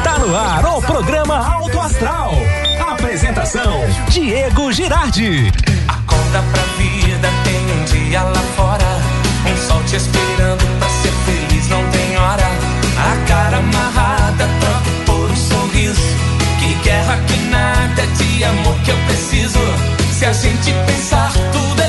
Está no ar o programa Alto Astral. Apresentação: Diego Girardi. Acorda pra vida, tem um dia lá fora. Um sol te esperando pra ser feliz, não tem hora. A cara amarrada, troca por um sorriso. Que guerra que nada de amor que eu preciso. Se a gente pensar, tudo é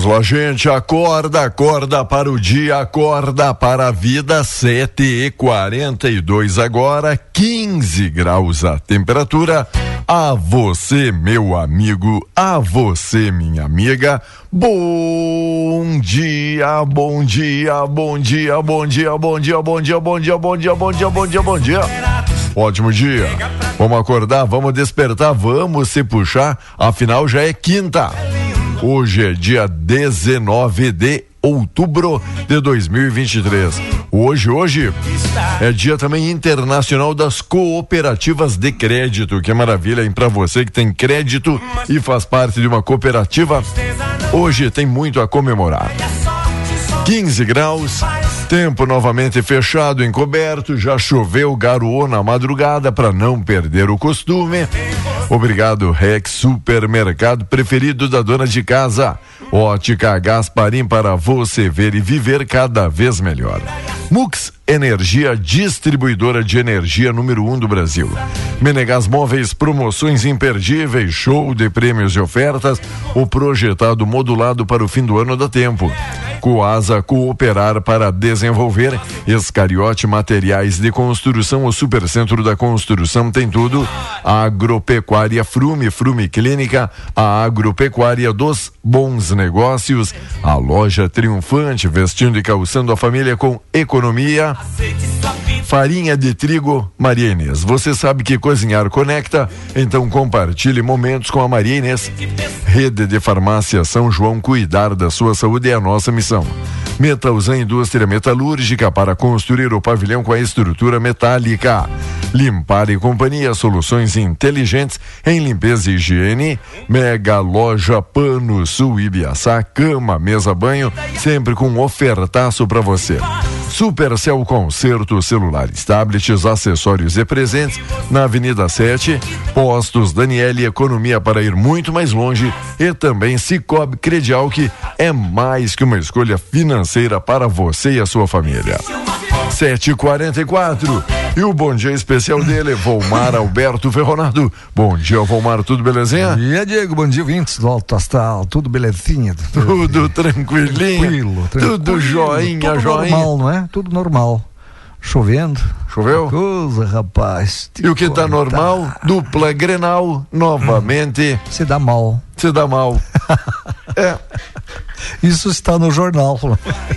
Vamos lá, gente. Acorda, acorda para o dia, acorda para a vida. 7 e 42 agora, 15 graus a temperatura. A você, meu amigo, a você, minha amiga. Bom dia, bom dia, bom dia, bom dia, bom dia, bom dia, bom dia, bom dia, bom dia, bom dia, bom dia. Ótimo dia. Vamos acordar, vamos despertar, vamos se puxar. Afinal, já é quinta. Hoje é dia 19 de outubro de 2023. Hoje, hoje é dia também internacional das cooperativas de crédito. Que maravilha, hein? Para você que tem crédito e faz parte de uma cooperativa, hoje tem muito a comemorar. 15 graus, tempo novamente fechado, encoberto, já choveu, garoou na madrugada para não perder o costume. Obrigado, Rex Supermercado preferido da dona de casa. Ótica Gasparim para você ver e viver cada vez melhor. Mux Energia, distribuidora de energia número um do Brasil. Menegas Móveis, promoções imperdíveis, show de prêmios e ofertas. O projetado modulado para o fim do ano dá tempo. Coasa Cooperar para desenvolver. Escariote Materiais de Construção, o Supercentro da Construção tem tudo. Agropecuária Frume, Frume Clínica, a agropecuária dos bons negócios. A loja triunfante, vestindo e calçando a família com economia. Farinha de trigo Maria Inês. Você sabe que cozinhar conecta, então compartilhe momentos com a Maria Inês. Rede de Farmácia São João, cuidar da sua saúde é a nossa missão. Metalzan Indústria Metalúrgica para construir o pavilhão com a estrutura metálica. Limpar e Companhia, soluções inteligentes em limpeza e higiene. Mega Loja Pano Sul Ibiaçá, cama, mesa, banho, sempre com um ofertaço para você. Supercell Concerto Celulares, tablets, acessórios e presentes na Avenida 7, Postos Daniele Economia para ir muito mais longe e também Cicobi Credial que é mais que uma escolha financeira para você e a sua família. 7h44 e o bom dia especial dele, Volmar Alberto Ferronado. Bom dia, Volmar, tudo belezinha? Bom dia, Diego. Bom dia, vintes do Alto Astral. Tudo belezinha. Tudo tranquilinho. Tranquilo, tranquilo. Tudo joinha, Tudo joinha. normal, não é? Tudo normal. Chovendo. Choveu? Coisa, rapaz. E o que tá Te normal, dupla Grenal, novamente, Se dá mal. se dá mal. é, Isso está no jornal.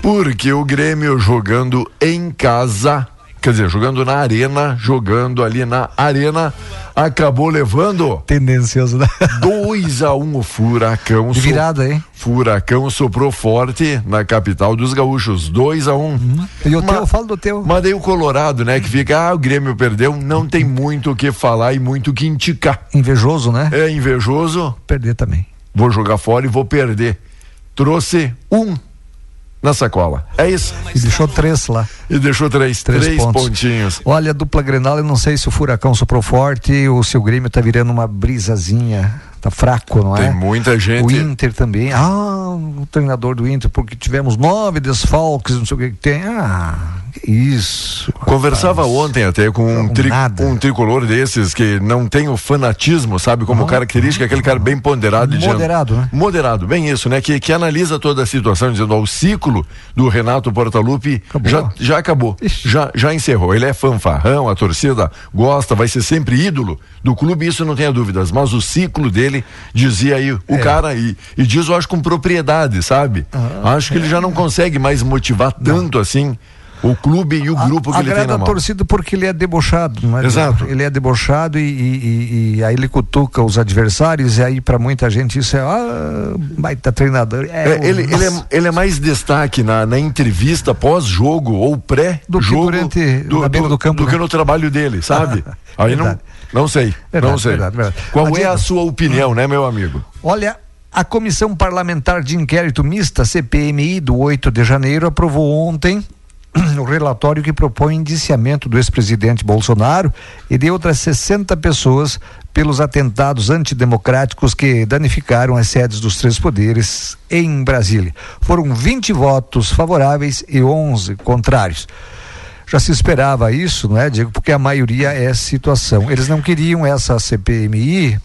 porque o Grêmio jogando em casa, quer dizer, jogando na arena, jogando ali na arena, acabou levando Tendencioso, né? 2 a 1 um, o Furacão. De virada, hein? Furacão soprou forte na capital dos gaúchos, 2 a 1 um. E o Ma- teu, fala do teu. Mas daí o Colorado, né, que fica, ah, o Grêmio perdeu, não tem muito o que falar e muito o que indicar. Invejoso, né? É invejoso, Perder também. vou jogar fora e vou perder. Trouxe um na sacola. É isso. E deixou três lá. E deixou três, três, três pontinhos. Olha, a dupla Grenal, eu não sei se o Furacão soprou forte ou se o Grêmio tá virando uma brisazinha. Tá fraco, não Tem é? Tem muita gente. O Inter também. Ah, o treinador do Inter, porque tivemos nove desfalques, não sei o que, que tem. Ah, isso. Conversava rapaz. ontem até com um, tri, um, tricolor desses que não tem o fanatismo, sabe, como característica, aquele cara bem ponderado. Moderado, né? Moderado, bem isso, né? Que, que analisa toda a situação, dizendo, ó, o ciclo do Renato Portaluppi acabou. Já, já acabou, já, já encerrou. Ele é fanfarrão, a torcida gosta, vai ser sempre ídolo do clube, isso não tenha dúvidas, mas o ciclo dele, dizia aí o é. cara, e, e diz, eu acho com propriedade, sabe? Ah, acho que ele já não consegue mais motivar tanto não. assim o clube e o grupo a, que ele tem na mão. a torcida porque ele é debochado, não é? Exato. Ele é debochado e, e, e aí ele cutuca os adversários e aí para muita gente isso é ah, baita treinador. É, é, ele, ele, é, ele é mais destaque na, na entrevista pós-jogo ou pré-jogo do, do, do, campo, do né? que no trabalho dele, sabe? aí não, não sei, verdade, não sei. Verdade, verdade. Qual é a sua opinião, né, meu amigo? Olha, a Comissão Parlamentar de Inquérito Mista, CPMI, do 8 de janeiro, aprovou ontem o relatório que propõe indiciamento do ex-presidente Bolsonaro e de outras 60 pessoas pelos atentados antidemocráticos que danificaram as sedes dos três poderes em Brasília. Foram 20 votos favoráveis e 11 contrários. Já se esperava isso, não é, Diego? Porque a maioria é situação. Eles não queriam essa CPMI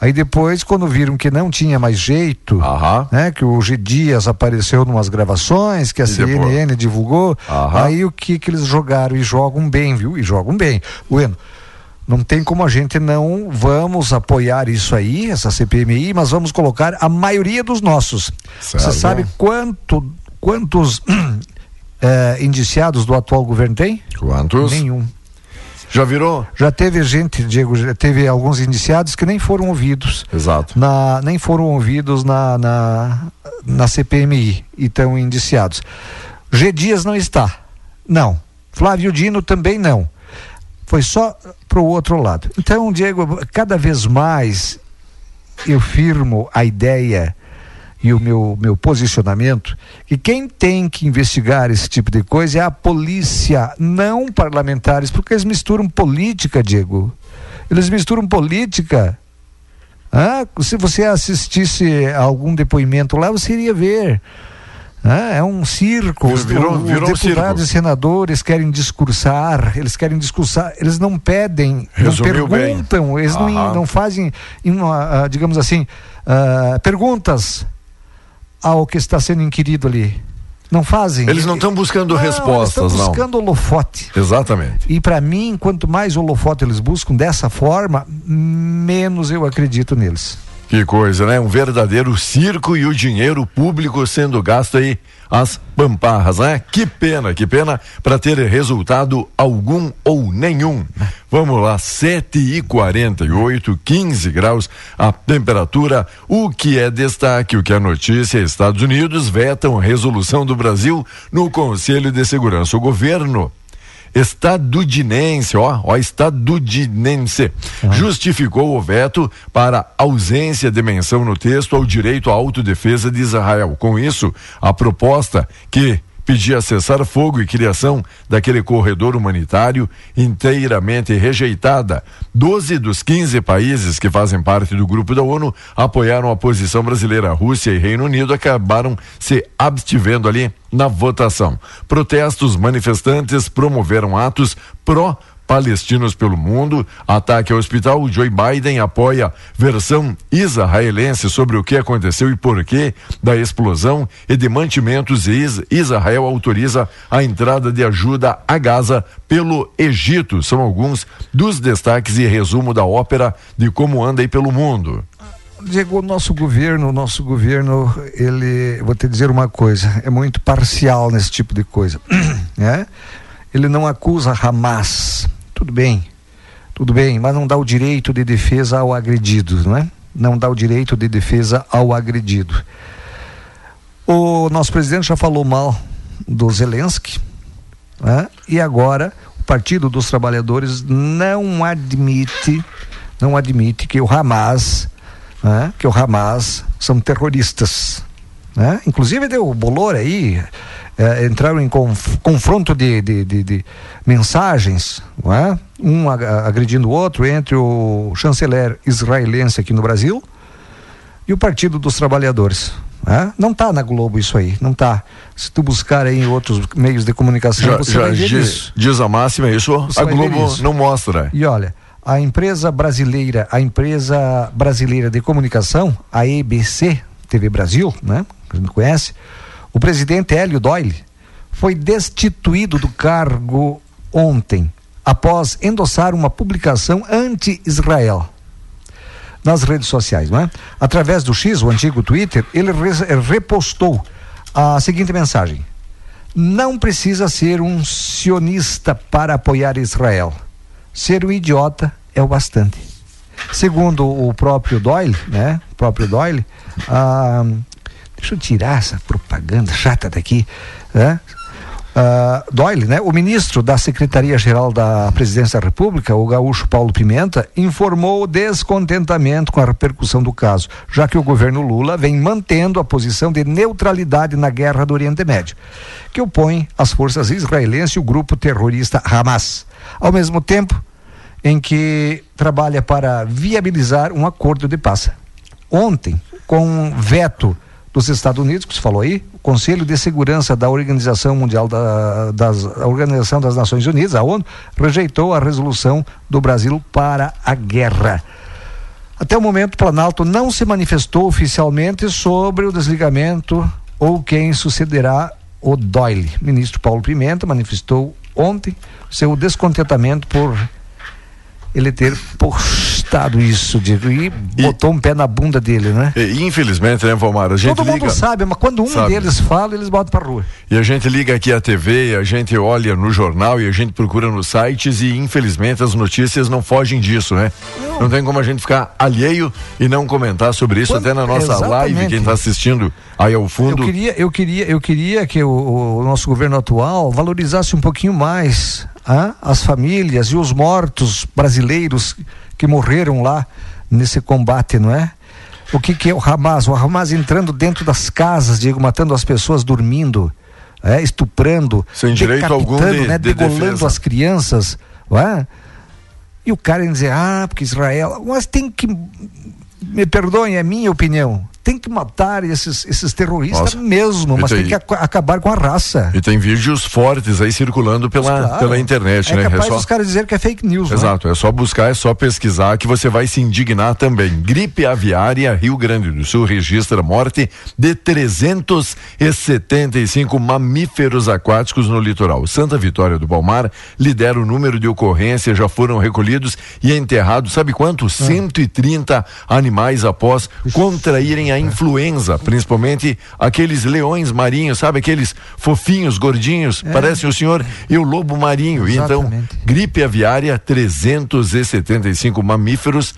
Aí depois, quando viram que não tinha mais jeito, né, que o G Dias apareceu em umas gravações, que a e CNN depois? divulgou, aí o que que eles jogaram? E jogam bem, viu? E jogam bem. Bueno, não tem como a gente não vamos apoiar isso aí, essa CPMI, mas vamos colocar a maioria dos nossos. Você sabe quanto, quantos é, indiciados do atual governo tem? Quantos? Nenhum. Já virou? Já teve gente, Diego, já teve alguns indiciados que nem foram ouvidos. Exato. Na, nem foram ouvidos na, na, na CPMI e estão indiciados. G. Dias não está. Não. Flávio Dino também não. Foi só para o outro lado. Então, Diego, cada vez mais eu firmo a ideia e o meu, meu posicionamento que quem tem que investigar esse tipo de coisa é a polícia, não parlamentares, porque eles misturam política, Diego. Eles misturam política. Ah, se você assistisse a algum depoimento lá, você iria ver. Ah, é um circo. Virou, virou Os deputados um e senadores querem discursar, eles querem discursar, eles não pedem, Resumiu não perguntam, bem. eles não, não, fazem, uma, ah, digamos assim, uh, perguntas ao que está sendo inquirido ali. Não fazem. Eles não estão buscando não, respostas, eles estão buscando holofote. Exatamente. E para mim, quanto mais holofote eles buscam dessa forma, menos eu acredito neles. Que coisa, né? Um verdadeiro circo e o dinheiro público sendo gasto aí as pamparras, né? Que pena, que pena para ter resultado algum ou nenhum. Vamos lá, 7 e 48 15 graus a temperatura. O que é destaque, o que é notícia: Estados Unidos vetam resolução do Brasil no Conselho de Segurança. O governo estadudinense, ó, ó, estadudinense, uhum. justificou o veto para ausência de menção no texto ao direito à autodefesa de Israel. Com isso, a proposta que pedia cessar fogo e criação daquele corredor humanitário inteiramente rejeitada. Doze dos 15 países que fazem parte do grupo da ONU apoiaram a posição brasileira. Rússia e Reino Unido acabaram se abstivendo ali na votação. Protestos manifestantes promoveram atos pró palestinos pelo mundo, ataque ao hospital, Joe Biden apoia versão israelense sobre o que aconteceu e porquê da explosão e de mantimentos Israel autoriza a entrada de ajuda a Gaza pelo Egito. São alguns dos destaques e resumo da ópera de como anda aí pelo mundo. Diego, o nosso governo, o nosso governo, ele, vou te dizer uma coisa, é muito parcial nesse tipo de coisa, né? Ele não acusa Hamas, tudo bem, tudo bem, mas não dá o direito de defesa ao agredido, não é? Não dá o direito de defesa ao agredido. O nosso presidente já falou mal do Zelensky, né? e agora o Partido dos Trabalhadores não admite, não admite que o Hamas, né? que o Hamas são terroristas. né? Inclusive deu bolor aí, é, entraram em conf, confronto de, de, de, de, mensagens, não é? um agredindo o outro, entre o chanceler israelense aqui no Brasil e o Partido dos Trabalhadores. É? Não está na Globo isso aí, não está. Se tu buscar aí em outros meios de comunicação, já, você já vai ver diz, isso. diz a máxima isso, Você a Globo isso. não mostra. E olha, a empresa brasileira, a empresa brasileira de comunicação, a EBC TV Brasil, né? Que a gente conhece, o presidente Hélio Doyle foi destituído do cargo ontem, após endossar uma publicação anti-Israel nas redes sociais, não é? Através do X, o antigo Twitter, ele re- repostou a seguinte mensagem: Não precisa ser um sionista para apoiar Israel. Ser um idiota é o bastante. Segundo o próprio Doyle, né? O próprio Doyle, ah, deixa eu tirar essa propaganda chata daqui, né? Ah, Doyle, né? O ministro da Secretaria-Geral da Presidência da República, o gaúcho Paulo Pimenta, informou descontentamento com a repercussão do caso, já que o governo Lula vem mantendo a posição de neutralidade na guerra do Oriente Médio, que opõe as forças israelenses e o grupo terrorista Hamas. Ao mesmo tempo em que trabalha para viabilizar um acordo de paz. Ontem, com um veto dos Estados Unidos, que você falou aí, o Conselho de Segurança da Organização Mundial da, das Organização das Nações Unidas, a ONU, rejeitou a resolução do Brasil para a guerra. Até o momento, o Planalto não se manifestou oficialmente sobre o desligamento ou quem sucederá o Doyle. Ministro Paulo Pimenta manifestou ontem seu descontentamento por ele ter postado isso, Diego, e, botou um pé na bunda dele, né? E, infelizmente, né, Valmar? A gente Todo mundo liga. sabe, mas quando um Sabe. deles fala, eles botam pra rua. E a gente liga aqui a TV, a gente olha no jornal e a gente procura nos sites e infelizmente as notícias não fogem disso, né? Não, tem como a gente ficar alheio e não comentar sobre isso Quando- até na nossa live, Exatamente. quem está assistindo aí ao Eu fundo. queria, eu queria, eu queria que o, o nosso governo atual valorizasse um pouquinho mais ah, as famílias e os mortos brasileiros que morreram lá nesse combate, não é? O que, que é o Hamas? O Hamas entrando dentro das casas, Diego, matando as pessoas dormindo, é, estuprando, Sem direito algum de- né, de degolando defesa. as crianças, não é? E o cara dizer, ah, porque Israel. Mas tem que. Me perdoem, é minha opinião. Tem que matar esses, esses terroristas Nossa. mesmo, mas tem- tem que ac- acabar com a raça. E tem vídeos fortes aí circulando pela, Claro. pela internet, é né? capaz só- dos caras dizer que é fake news, né? Exato, é só buscar, é só pesquisar que você vai se indignar também. Gripe aviária, Rio Grande do Sul registra morte de 375 mamíferos aquáticos no litoral. Santa Vitória do Palmar lidera o número de ocorrências, já foram recolhidos e enterrados, sabe quanto? 130 animais após contraírem a influenza, principalmente aqueles leões marinhos, sabe aqueles fofinhos, gordinhos, parecem o senhor e o lobo marinho. Então. Gripe aviária, 375 mamíferos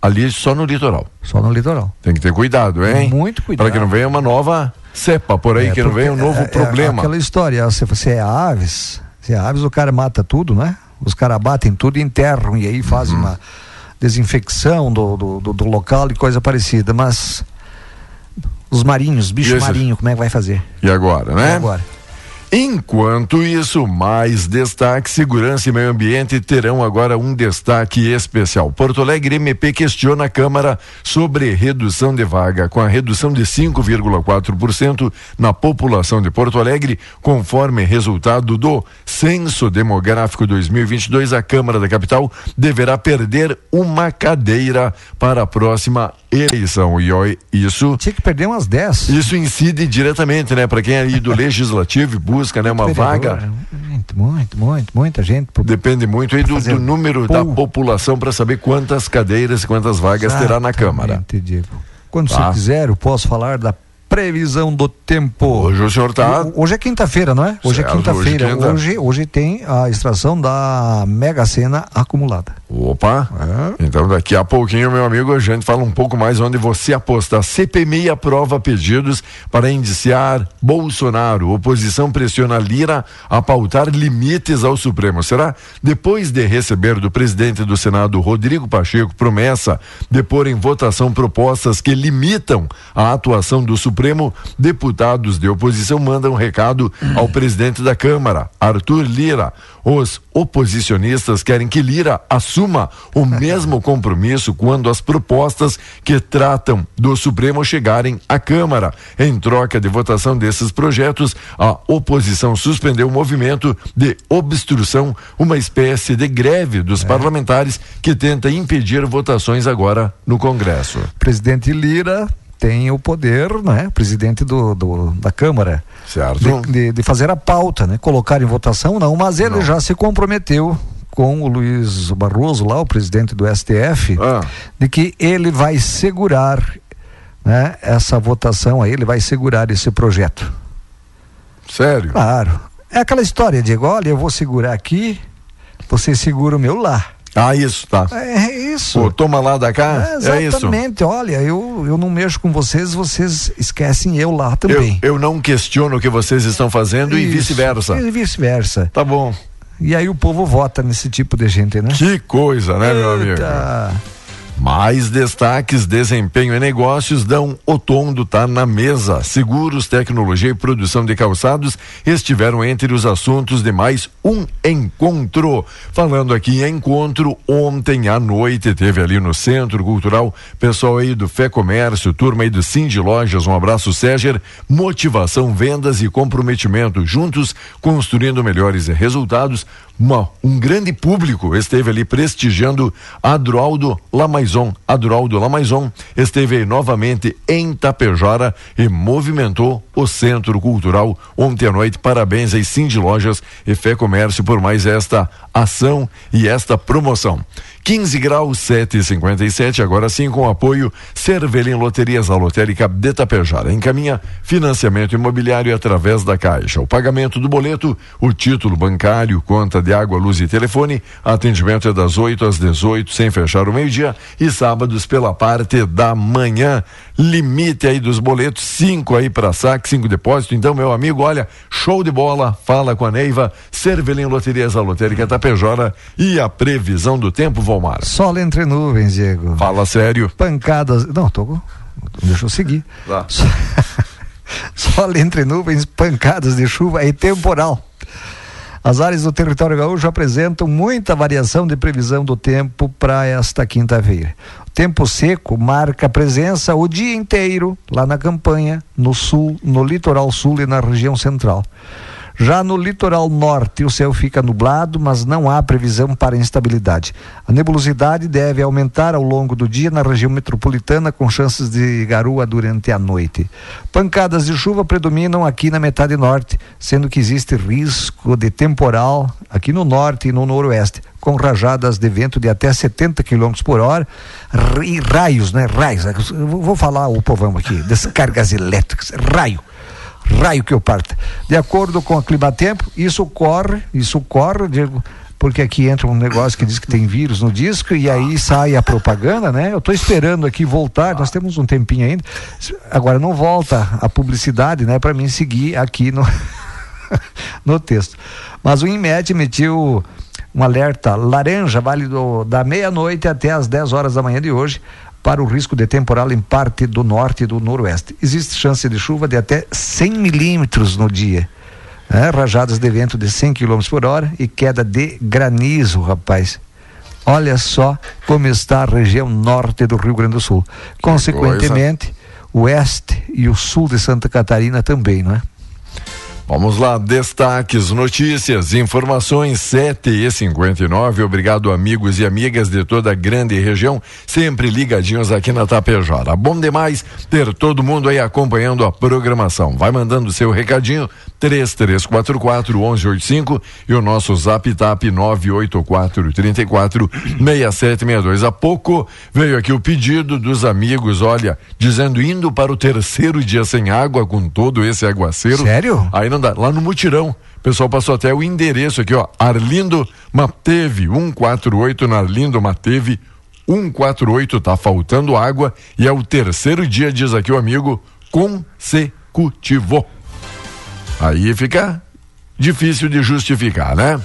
ali só no litoral. Só no litoral. Tem que ter cuidado, hein? Muito cuidado. Para que não venha uma nova cepa por aí, É, que não venha um novo é- é problema. aquela história, se você é aves, se é aves, o cara mata tudo, né? Os caras batem tudo e enterram, e aí fazem Uhum. uma desinfecção do, do, do- do local e coisa parecida. Mas os marinhos, bicho esse- marinho, como é que vai fazer? E agora, né? E agora? Enquanto isso, mais destaque: segurança e meio ambiente terão agora um destaque especial. Porto Alegre MP questiona a Câmara sobre redução de vaga. Com a redução de 5,4% na população de Porto Alegre, conforme resultado do Censo Demográfico 2022, a Câmara da Capital deverá perder uma cadeira para a próxima eleição. E ó, isso Tinha que perder umas 10. isso incide diretamente, né, para quem é aí do legislativo e busca, né, uma vaga. Muito, muito, muito, muita gente. pro- Depende muito aí do, fazer do número da população para saber quantas cadeiras e quantas vagas terá na Câmara. Exatamente, Diego. Quando Tá. você quiser, eu posso falar da previsão do tempo. Hoje o senhor tá Ho- Hoje é quinta-feira, não é? Hoje Certo, é quinta-feira. hoje é. Hoje, hoje tem a extração da Mega Sena acumulada. Opa! Então daqui a pouquinho, meu amigo, a gente fala um pouco mais onde você aposta. A CPMI aprova pedidos para indiciar Bolsonaro. Oposição pressiona Lira a pautar limites ao Supremo. Será? Depois de receber do presidente do Senado, Rodrigo Pacheco, promessa de pôr em votação propostas que limitam a atuação do Supremo, deputados de oposição mandam um recado ao presidente da Câmara, Arthur Lira. Os oposicionistas querem que Lira assuma o mesmo compromisso quando as propostas que tratam do Supremo chegarem à Câmara. Em troca de votação desses projetos, a oposição suspendeu o movimento de obstrução, uma espécie de greve dos é. parlamentares que tenta impedir votações agora no Congresso. Presidente Lira tem o poder, né, presidente do, do da Câmara, certo. De, de, de, fazer a pauta, né, colocar em votação não, mas ele não. já se comprometeu com o Luiz Barroso lá, o presidente do STF, ah. de que ele vai segurar, né, essa votação aí, ele vai segurar esse projeto. Sério? Claro. É aquela história, Diego, olha, eu vou segurar aqui, você segura o meu lá. Ah, isso, tá. É, é isso. Pô, toma lá da cá, é, é isso. Exatamente, olha, eu, eu não mexo com vocês, vocês esquecem eu lá também. Eu, eu não questiono o que vocês estão fazendo isso, e vice-versa. E vice-versa. Tá bom. E aí o povo vota nesse tipo de gente, né? Que coisa, né, Eita. meu amigo? Mais destaques, desempenho e negócios dão o tom do tá na mesa. Seguros, tecnologia e produção de calçados estiveram entre os assuntos de mais um encontro. Falando aqui em encontro, ontem à noite teve ali no Centro Cultural, pessoal aí do Fé Comércio, turma aí do Cindy Lojas, um abraço Séger, motivação, vendas e comprometimento juntos, construindo melhores resultados uma, um grande público esteve ali prestigiando Adroaldo Lamaison. Adroaldo Lamaison esteve novamente em Tapejara e movimentou o Centro Cultural ontem à noite. Parabéns aí Cindy Lojas e Fé Comércio por mais esta ação e esta promoção. 15 graus 7,57. Agora sim, com apoio Cervelim Loterias, a lotérica de Tapejara. Encaminha financiamento imobiliário através da Caixa. O pagamento do boleto, o título bancário, conta de água, luz e telefone. Atendimento é das 8 às 18, sem fechar o meio-dia. E sábados pela parte da manhã. Limite aí dos boletos, cinco aí para saque, cinco depósito. Então, meu amigo, olha, show de bola. Fala com a Neiva. Cervelim Loterias, a lotérica Tapejara. E a previsão do tempo, vão Omar? Sol entre nuvens, Diego. Fala sério. Pancadas. Não, tô. Deixa eu seguir. Lá. Sol entre nuvens, pancadas de chuva e temporal. As áreas do território gaúcho apresentam muita variação de previsão do tempo para esta quinta-feira. Tempo seco marca presença o dia inteiro lá na campanha, no sul, no litoral sul e na região central. Já no litoral norte, o céu fica nublado, mas não há previsão para instabilidade. A nebulosidade deve aumentar ao longo do dia na região metropolitana, com chances de garoa durante a noite. Pancadas de chuva predominam aqui na metade norte, sendo que existe risco de temporal aqui no norte e no noroeste, com rajadas de vento de até 70 km por hora e raios, né? Raios. Eu vou falar o povão aqui, descargas elétricas, raio raio que eu parta. De acordo com a Climatempo, isso corre, isso corre, digo, porque aqui entra um negócio que diz que tem vírus no disco e aí sai a propaganda, né? Eu estou esperando aqui voltar, nós temos um tempinho ainda. Agora não volta a publicidade, né, para mim seguir aqui no no texto. Mas o INMED emitiu um alerta laranja, válido da meia-noite até as 10 horas da manhã de hoje, para o risco de temporal em parte do norte e do noroeste. Existe chance de chuva de até 100 milímetros no dia. É, rajadas de vento de 100 km por hora e queda de granizo, rapaz. Olha só como está a região norte do Rio Grande do Sul. Que Consequentemente, o oeste e o sul de Santa Catarina também, não é? Vamos lá, destaques, notícias, informações 7 e 59. Obrigado, amigos e amigas de toda a grande região, sempre ligadinhos aqui na Tapejara. Bom demais ter todo mundo aí acompanhando a programação. Vai mandando seu recadinho, 3344 1185 e o nosso zap tap 984 34 6762. Há pouco veio aqui o pedido dos amigos, olha, dizendo indo para o terceiro dia sem água com todo esse aguaceiro. Sério? Aí não Lá no mutirão pessoal passou até o endereço aqui, ó. Arlindo Mateve, 148 na Arlindo Mateve, 148. Tá faltando água e é o terceiro dia, diz aqui o amigo, consecutivo. Aí fica difícil de justificar, né?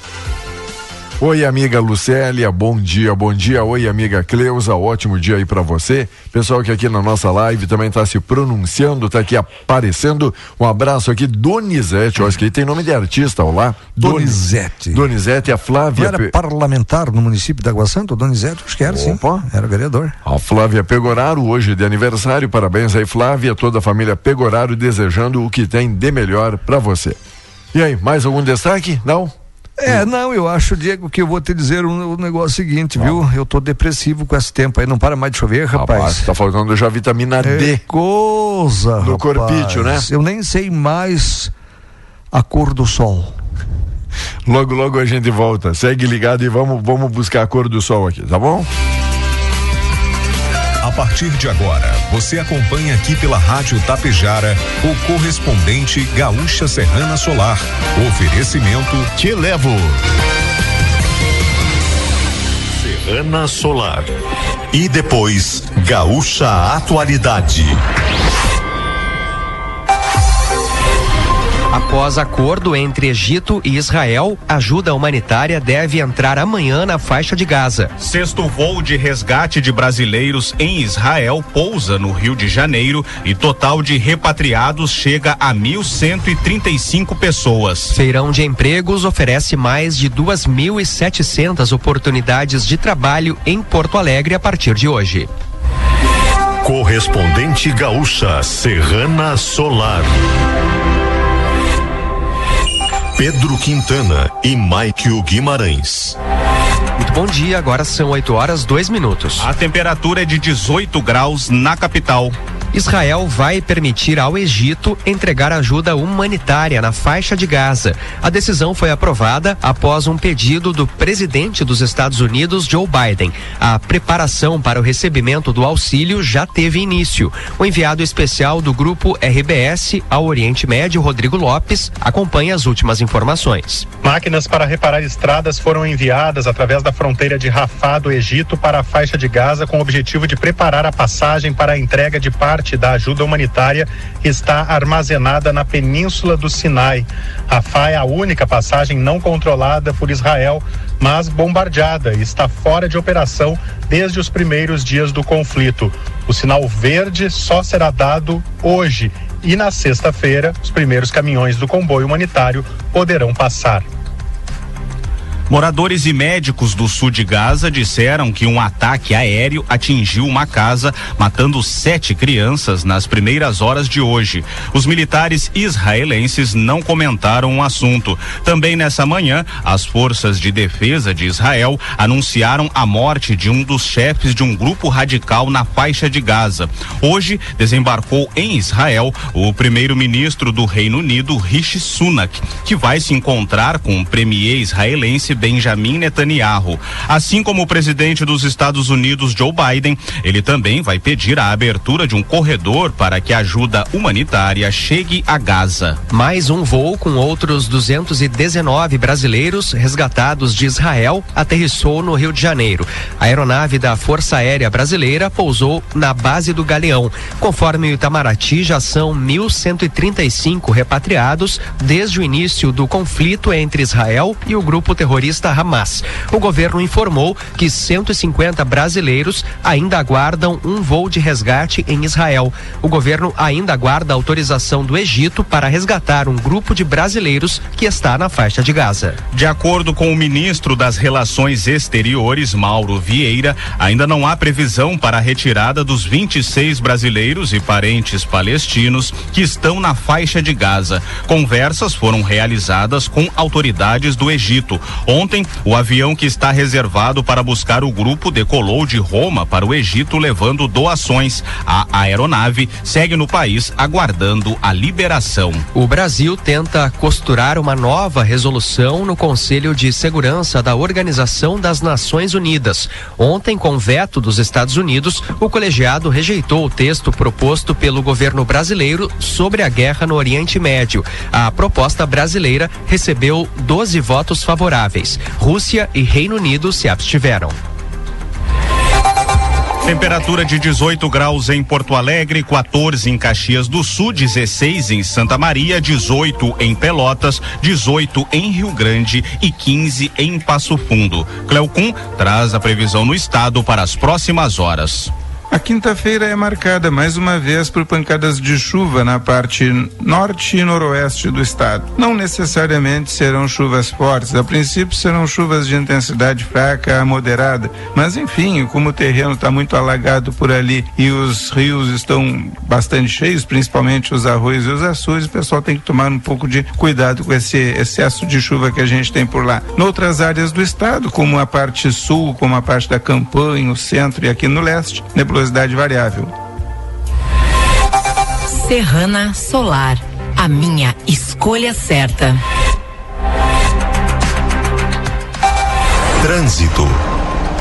Oi, amiga Lucélia, bom dia, bom dia. Oi, amiga Cleusa, ótimo dia aí para você. Pessoal que aqui na nossa live também está se pronunciando, está aqui aparecendo. Um abraço aqui, Donizete, olha, que tem nome de artista, olá. Donizete. Donizete, a Flávia. Não era parlamentar no município de Água Santa, Donizete, acho que era, Opa. sim. Era vereador. A Flávia Pegoraro, hoje de aniversário, parabéns aí, Flávia, toda a família Pegoraro, desejando o que tem de melhor para você. E aí, mais algum destaque? Não? É, não, eu acho, Diego, que eu vou te dizer um, um negócio seguinte, ah. viu? Eu tô depressivo com esse tempo aí, não para mais de chover, rapaz. rapaz tá faltando já vitamina é D. Coisa, Do corpício, né? Eu nem sei mais a cor do sol. Logo, logo a gente volta. Segue ligado e vamos, vamos buscar a cor do sol aqui, tá bom? A partir de agora, você acompanha aqui pela Rádio Tapejara o correspondente Gaúcha Serrana Solar. Oferecimento Te Levo. Serrana Solar. E depois, Gaúcha Atualidade. Após acordo entre Egito e Israel, ajuda humanitária deve entrar amanhã na faixa de Gaza. Sexto voo de resgate de brasileiros em Israel pousa no Rio de Janeiro e total de repatriados chega a 1.135 pessoas. Feirão de Empregos oferece mais de 2.700 oportunidades de trabalho em Porto Alegre a partir de hoje. Correspondente Gaúcha Serrana Solar. Pedro Quintana e Maikio Guimarães. Muito bom dia, agora são 8 horas 2 minutos. A temperatura é de 18 graus na capital. Israel vai permitir ao Egito entregar ajuda humanitária na faixa de Gaza. A decisão foi aprovada após um pedido do presidente dos Estados Unidos, Joe Biden. A preparação para o recebimento do auxílio já teve início. O enviado especial do grupo RBS ao Oriente Médio, Rodrigo Lopes, acompanha as últimas informações. Máquinas para reparar estradas foram enviadas através da fronteira de Rafah do Egito para a faixa de Gaza com o objetivo de preparar a passagem para a entrega de parte parte da ajuda humanitária está armazenada na península do Sinai. Rafah é a única passagem não controlada por Israel, mas bombardeada e está fora de operação desde os primeiros dias do conflito. O sinal verde só será dado hoje e na sexta-feira os primeiros caminhões do comboio humanitário poderão passar. Moradores e médicos do sul de Gaza disseram que um ataque aéreo atingiu uma casa, matando sete crianças nas primeiras horas de hoje. Os militares israelenses não comentaram o assunto. Também nessa manhã, as forças de defesa de Israel anunciaram a morte de um dos chefes de um grupo radical na faixa de Gaza. Hoje, desembarcou em Israel o primeiro-ministro do Reino Unido, Rishi Sunak, que vai se encontrar com o premier israelense Benjamin Netanyahu. Assim como o presidente dos Estados Unidos, Joe Biden, ele também vai pedir a abertura de um corredor para que a ajuda humanitária chegue a Gaza. Mais um voo com outros 219 brasileiros resgatados de Israel aterrissou no Rio de Janeiro. A aeronave da Força Aérea Brasileira pousou na base do Galeão. Conforme o Itamaraty, já são 1.135 repatriados desde o início do conflito entre Israel e o grupo terrorista terrorista Hamas. O governo informou que 150 brasileiros ainda aguardam um voo de resgate em Israel. O governo ainda aguarda autorização do Egito para resgatar um grupo de brasileiros que está na faixa de Gaza. De acordo com o ministro das Relações Exteriores, Mauro Vieira, ainda não há previsão para a retirada dos 26 brasileiros e parentes palestinos que estão na faixa de Gaza. Conversas foram realizadas com autoridades do Egito Ontem, o avião que está reservado para buscar o grupo decolou de Roma para o Egito, levando doações. A aeronave segue no país aguardando a liberação. O Brasil tenta costurar uma nova resolução no Conselho de Segurança da Organização das Nações Unidas. Ontem, com veto dos Estados Unidos, o colegiado rejeitou o texto proposto pelo governo brasileiro sobre a guerra no Oriente Médio. A proposta brasileira recebeu 12 votos favoráveis. Rússia e Reino Unido se abstiveram. Temperatura de 18 graus em Porto Alegre, 14 em Caxias do Sul, 16 em Santa Maria, 18 em Pelotas, 18 em Rio Grande e 15 em Passo Fundo. Cleocum traz a previsão no estado para as próximas horas. A quinta-feira é marcada mais uma vez por pancadas de chuva na parte norte e noroeste do estado. Não necessariamente serão chuvas fortes, a princípio serão chuvas de intensidade fraca a moderada, mas enfim, como o terreno está muito alagado por ali e os rios estão bastante cheios, principalmente os arroios e os açudes, o pessoal tem que tomar um pouco de cuidado com esse excesso de chuva que a gente tem por lá. Noutras áreas do estado, como a parte sul, como a parte da campanha, o centro e aqui no leste, nebulosidade luminosidade variável. Serrana Solar, a minha escolha certa. Trânsito.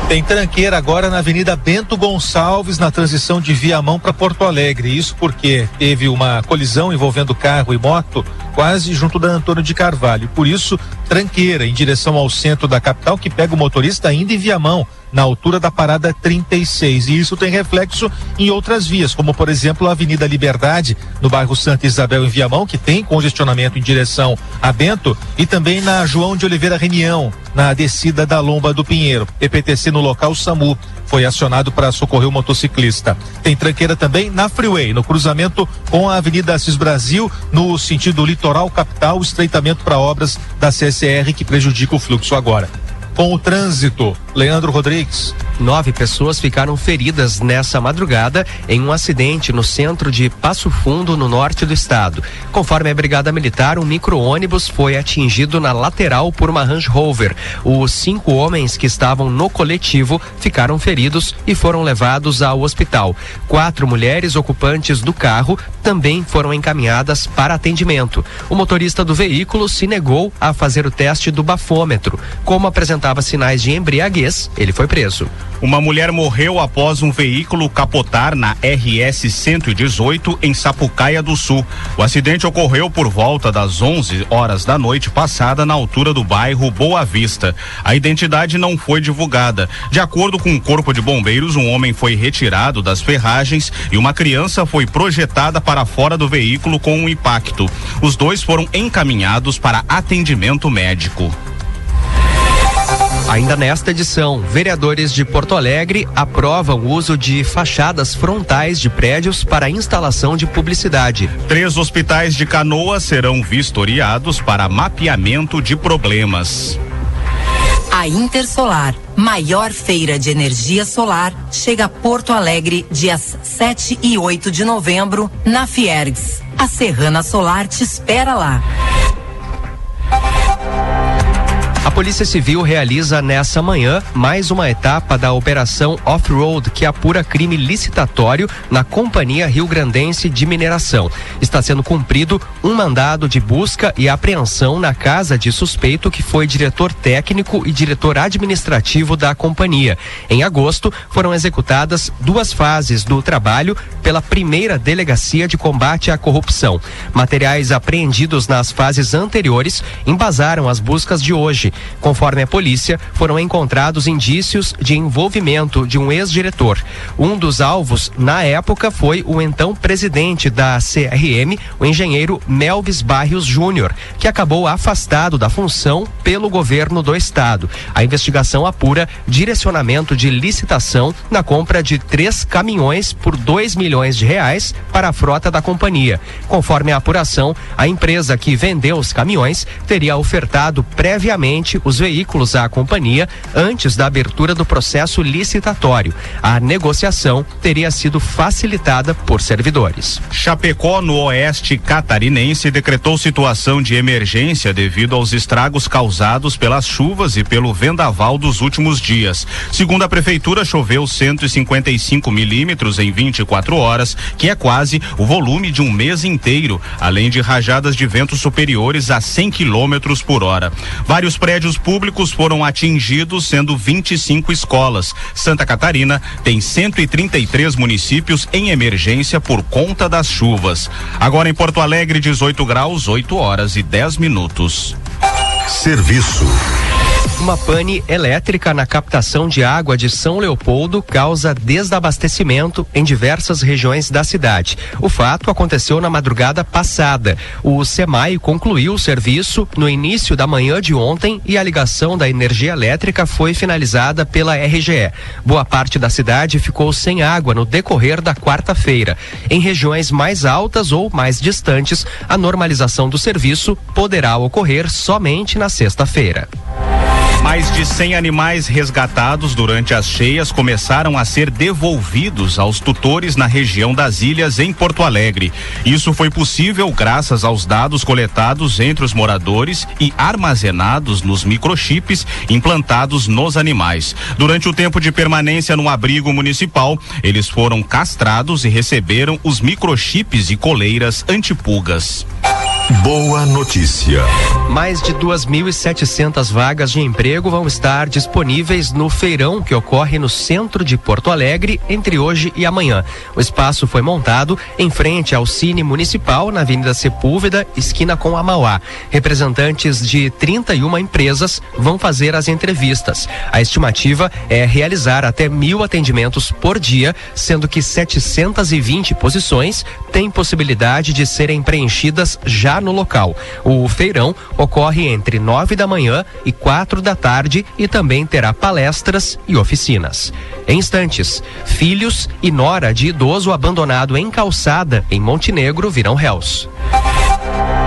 Tem tranqueira agora na Avenida Bento Gonçalves, na transição de Viamão para Porto Alegre. Isso porque teve uma colisão envolvendo carro e moto quase junto da Antônio de Carvalho. Por isso, tranqueira em direção ao centro da capital que pega o motorista ainda em Viamão na altura da parada 36. E isso tem reflexo em outras vias, como por exemplo a Avenida Liberdade, no bairro Santa Isabel em Viamão, que tem congestionamento em direção a Bento, e também na João de Oliveira Renião, na descida da Lomba do Pinheiro. EPTC no local SAMU foi acionado para socorrer o motociclista. Tem tranqueira também na Freeway, no cruzamento com a Avenida Assis Brasil, no sentido litoral capital, estreitamento para obras da CSR que prejudica o fluxo agora com o trânsito. Leandro Rodrigues. Nove pessoas ficaram feridas nessa madrugada em um acidente no centro de Passo Fundo, no norte do estado. Conforme a Brigada Militar, um micro-ônibus foi atingido na lateral por uma Range Rover. Os cinco homens que estavam no coletivo ficaram feridos e foram levados ao hospital. Quatro mulheres ocupantes do carro também foram encaminhadas para atendimento. O motorista do veículo se negou a fazer o teste do bafômetro. Como apresentava sinais de embriaguez, ele foi preso. Uma mulher morreu após um veículo capotar na RS 118 em Sapucaia do Sul. O acidente ocorreu por volta das 11 horas da noite passada na altura do bairro Boa Vista. A identidade não foi divulgada. De acordo com o Corpo de Bombeiros, um homem foi retirado das ferragens e uma criança foi projetada para fora do veículo com um impacto. Os dois foram encaminhados para atendimento médico. Ainda nesta edição, vereadores de Porto Alegre aprovam o uso de fachadas frontais de prédios para instalação de publicidade. Três hospitais de Canoa serão vistoriados para mapeamento de problemas. A Intersolar, maior feira de energia solar, chega a Porto Alegre dias 7 e 8 de novembro, na Fiergs. A Serrana Solar te espera lá. A Polícia Civil realiza nessa manhã mais uma etapa da Operação Off-Road, que apura crime licitatório na Companhia Rio Grandense de Mineração. Está sendo cumprido um mandado de busca e apreensão na casa de suspeito que foi diretor técnico e diretor administrativo da companhia. Em agosto, foram executadas duas fases do trabalho pela primeira Delegacia de Combate à Corrupção. Materiais apreendidos nas fases anteriores embasaram as buscas de hoje. Conforme a polícia, foram encontrados indícios de envolvimento de um ex-diretor. Um dos alvos, na época, foi o então presidente da CRM, o engenheiro Melvis Barrios Júnior, que acabou afastado da função pelo governo do estado. A investigação apura direcionamento de licitação na compra de três caminhões por dois milhões de reais para a frota da companhia. Conforme a apuração, a empresa que vendeu os caminhões teria ofertado previamente os veículos à companhia antes da abertura do processo licitatório. A negociação teria sido facilitada por servidores. Chapecó, no oeste catarinense, decretou situação de emergência devido aos estragos causados pelas chuvas e pelo vendaval dos últimos dias. Segundo a prefeitura, choveu 155 milímetros em 24 horas, que é quase o volume de um mês inteiro, além de rajadas de vento superiores a 100 quilômetros por hora. Vários prédios públicos foram atingidos, sendo 25 escolas. Santa Catarina tem 133 municípios em emergência por conta das chuvas. Agora em Porto Alegre, 18 graus, 8 horas e 10 minutos. Serviço. Uma pane elétrica na captação de água de São Leopoldo causa desabastecimento em diversas regiões da cidade. O fato aconteceu na madrugada passada. O SEMAI concluiu o serviço no início da manhã de ontem e a ligação da energia elétrica foi finalizada pela RGE. Boa parte da cidade ficou sem água no decorrer da quarta-feira. Em regiões mais altas ou mais distantes, a normalização do serviço poderá ocorrer somente na sexta-feira. Mais de 100 animais resgatados durante as cheias começaram a ser devolvidos aos tutores na região das ilhas em Porto Alegre. Isso foi possível graças aos dados coletados entre os moradores e armazenados nos microchips implantados nos animais. Durante o tempo de permanência no abrigo municipal, eles foram castrados e receberam os microchips e coleiras antipulgas. Boa notícia. Mais de 2.700 vagas de emprego vão estar disponíveis no feirão que ocorre no centro de Porto Alegre entre hoje e amanhã. O espaço foi montado em frente ao Cine Municipal na Avenida Sepúlveda, esquina com a Mauá. Representantes de 31 empresas vão fazer as entrevistas. A estimativa é realizar até mil atendimentos por dia, sendo que 720 posições têm possibilidade de serem preenchidas já no local. O feirão ocorre entre nove da manhã e quatro da tarde e também terá palestras e oficinas. Em instantes, filhos e nora de idoso abandonado em calçada em Montenegro virão réus.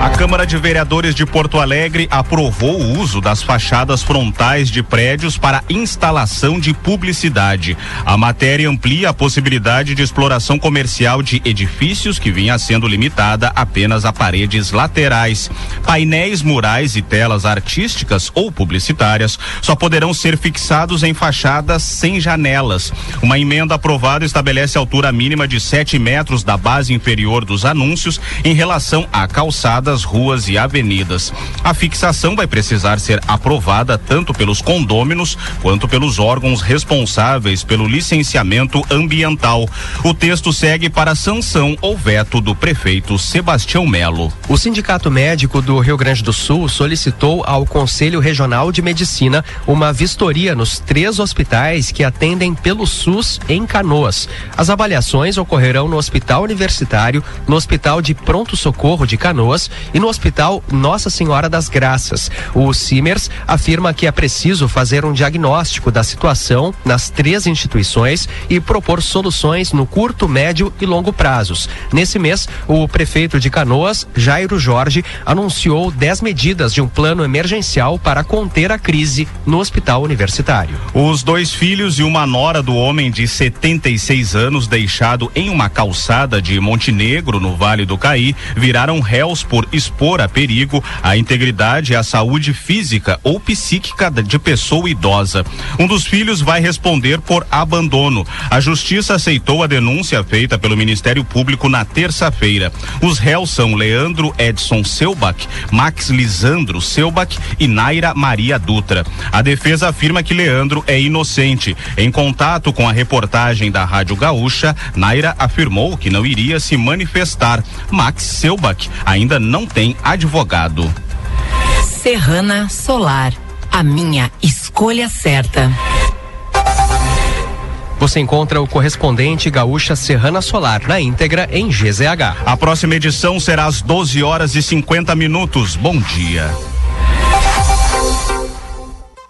A Câmara de Vereadores de Porto Alegre aprovou o uso das fachadas frontais de prédios para instalação de publicidade. A matéria amplia a possibilidade de exploração comercial de edifícios que vinha sendo limitada apenas a paredes laterais. Painéis murais e telas artísticas ou publicitárias só poderão ser fixados em fachadas sem janelas. Uma emenda aprovada estabelece a altura mínima de 7 metros da base inferior dos anúncios em relação a calçadas, ruas e avenidas. A fixação vai precisar ser aprovada tanto pelos condôminos quanto pelos órgãos responsáveis pelo licenciamento ambiental. O texto segue para sanção ou veto do prefeito Sebastião Melo. O Sindicato Médico do Rio Grande do Sul solicitou ao Conselho Regional de Medicina uma vistoria nos três hospitais que atendem pelo SUS em Canoas. As avaliações ocorrerão no Hospital Universitário, no Hospital de Pronto Socorro de Canoas e no Hospital Nossa Senhora das Graças. O Simers afirma que é preciso fazer um diagnóstico da situação nas três instituições e propor soluções no curto, médio e longo prazos. Nesse mês, o prefeito de Canoas, Jairo Jorge, anunciou 10 medidas de um plano emergencial para conter a crise no hospital universitário. Os dois filhos e uma nora do homem de 76 anos deixado em uma calçada de Montenegro, no Vale do Caí, viraram réus por expor a perigo a integridade e a saúde física ou psíquica de pessoa idosa. Um dos filhos vai responder por abandono. A justiça aceitou a denúncia feita pelo Ministério Público na terça-feira. Os réus são Leandro Edson Selbach, Max Lisandro Selbach e Naira Maria Dutra. A defesa afirma que Leandro é inocente. Em contato com a reportagem da Rádio Gaúcha, Naira afirmou que não iria se manifestar. Max Selbach ainda não tem advogado. Serrana Solar, a minha escolha certa. Você encontra o correspondente Gaúcha Serrana Solar na íntegra em GZH. A próxima edição será às 12 horas e 50 minutos. Bom dia.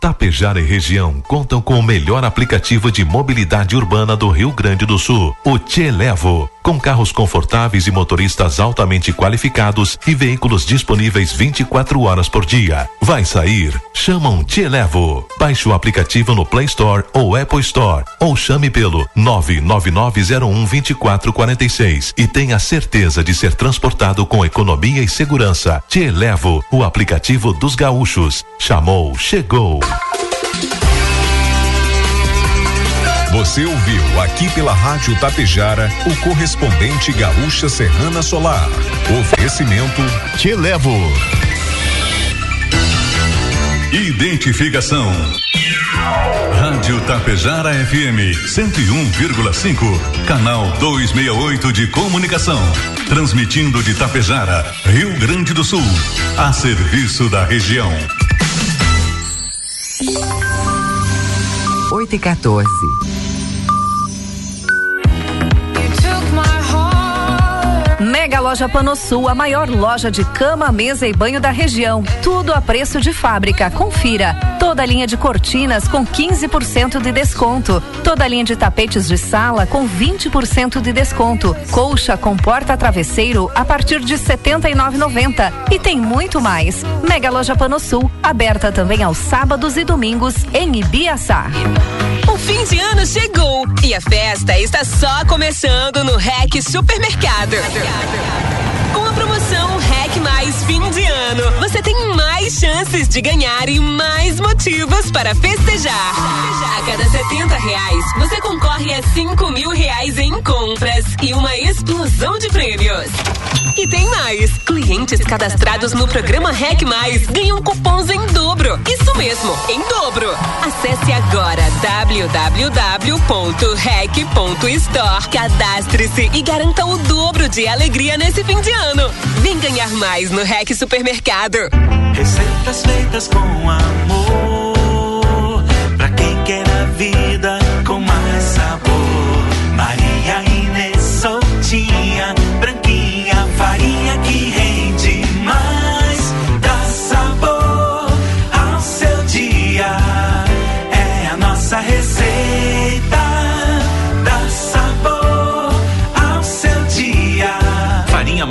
Tapejara e região contam com o melhor aplicativo de mobilidade urbana do Rio Grande do Sul, o Te Levo com carros confortáveis e motoristas altamente qualificados e veículos disponíveis 24 horas por dia. Vai sair? Chama um Te Levo. Baixe o aplicativo no Play Store ou Apple Store ou chame pelo 999012446 e tenha certeza de ser transportado com economia e segurança. Te Levo, o aplicativo dos gaúchos. Chamou, chegou. Você ouviu aqui pela Rádio Tapejara o correspondente Gaúcha Serrana Solar. Oferecimento Te Levo. Identificação. Rádio Tapejara FM 101,5, canal 268 de comunicação. Transmitindo de Tapejara, Rio Grande do Sul, a serviço da região. 8 e 14. Mega Loja Panosul, a maior loja de cama, mesa e banho da região. Tudo a preço de fábrica. Confira. Toda a linha de cortinas com 15% de desconto. Toda a linha de tapetes de sala com 20% de desconto. Colcha com porta-travesseiro a partir de R$ 79,90. E tem muito mais. Mega Loja Panosul, aberta também aos sábados e domingos em Ibiaçá. O fim de ano chegou e a festa está só começando no REC Supermercado. Fim de Ano, você tem mais chances de ganhar e mais motivos para festejar. A cada 70 reais, você concorre a 5 mil reais em compras e uma explosão de prêmios. E tem mais! Clientes cadastrados no programa REC Mais ganham cupons em dobro. Isso mesmo, em dobro. Acesse agora www.rec.store, cadastre-se e garanta o dobro de alegria nesse fim de ano. Vem ganhar mais no REC Supermercado. Receitas feitas com amor,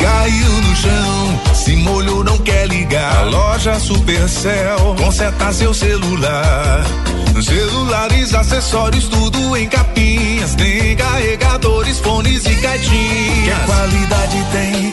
Caiu no chão, se molhou, não quer ligar. A loja Supercell, conserta seu celular. Celulares, acessórios, tudo em capinhas. Tem carregadores, fones e caixinhas. Que qualidade tem,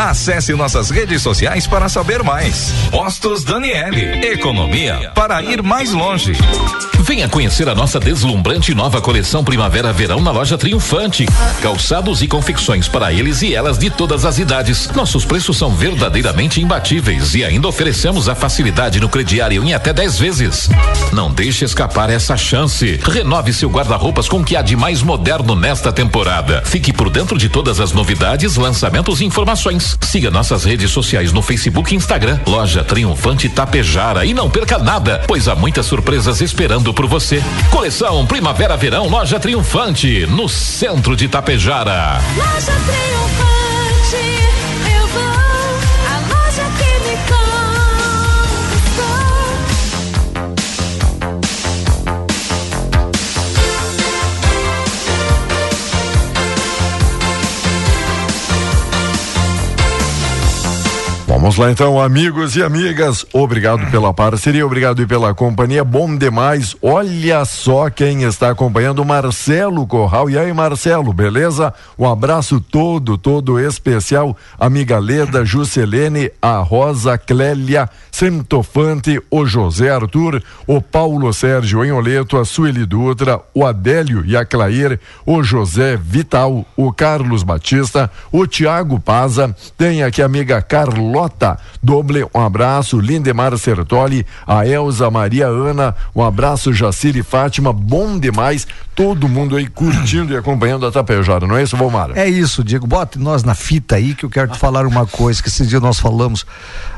Acesse nossas redes sociais para saber mais. Postos Daniele. Economia para ir mais longe. Venha conhecer a nossa deslumbrante nova coleção Primavera-Verão na loja Triunfante. Calçados e confecções para eles e elas de todas as idades. Nossos preços são verdadeiramente imbatíveis e ainda oferecemos a facilidade no crediário em até 10 vezes. Não deixe escapar essa chance. Renove seu guarda-roupas com o que há de mais moderno nesta temporada. Fique por dentro de todas as novidades, lançamentos e informações. Siga nossas redes sociais no Facebook e Instagram. Loja Triunfante Tapejara e não perca nada, pois há muitas surpresas esperando por você. Coleção Primavera-Verão Loja Triunfante, no centro de Tapejara. Loja Triunfante, Vamos lá então, amigos e amigas. Obrigado pela parceria, obrigado e pela companhia. Bom demais. Olha só quem está acompanhando, Marcelo Corral. E aí, Marcelo, beleza? Um abraço todo, todo especial. Amiga Leda, Juscelene, a Rosa Clélia, Sentofante, o José Arthur, o Paulo Sérgio Enholeto, a Sueli Dutra, o Adélio e a Clair, o José Vital, o Carlos Batista, o Tiago Paza, tem aqui a amiga Carlota Doble, um abraço, Lindemar Sertoli, a Elza Maria Ana, um abraço, Jacir e Fátima, bom demais, todo mundo aí curtindo e acompanhando a Tapejara, não é isso, Valmara? É isso, Diego, bote nós na fita aí que eu quero te falar uma coisa, que esses dias nós falamos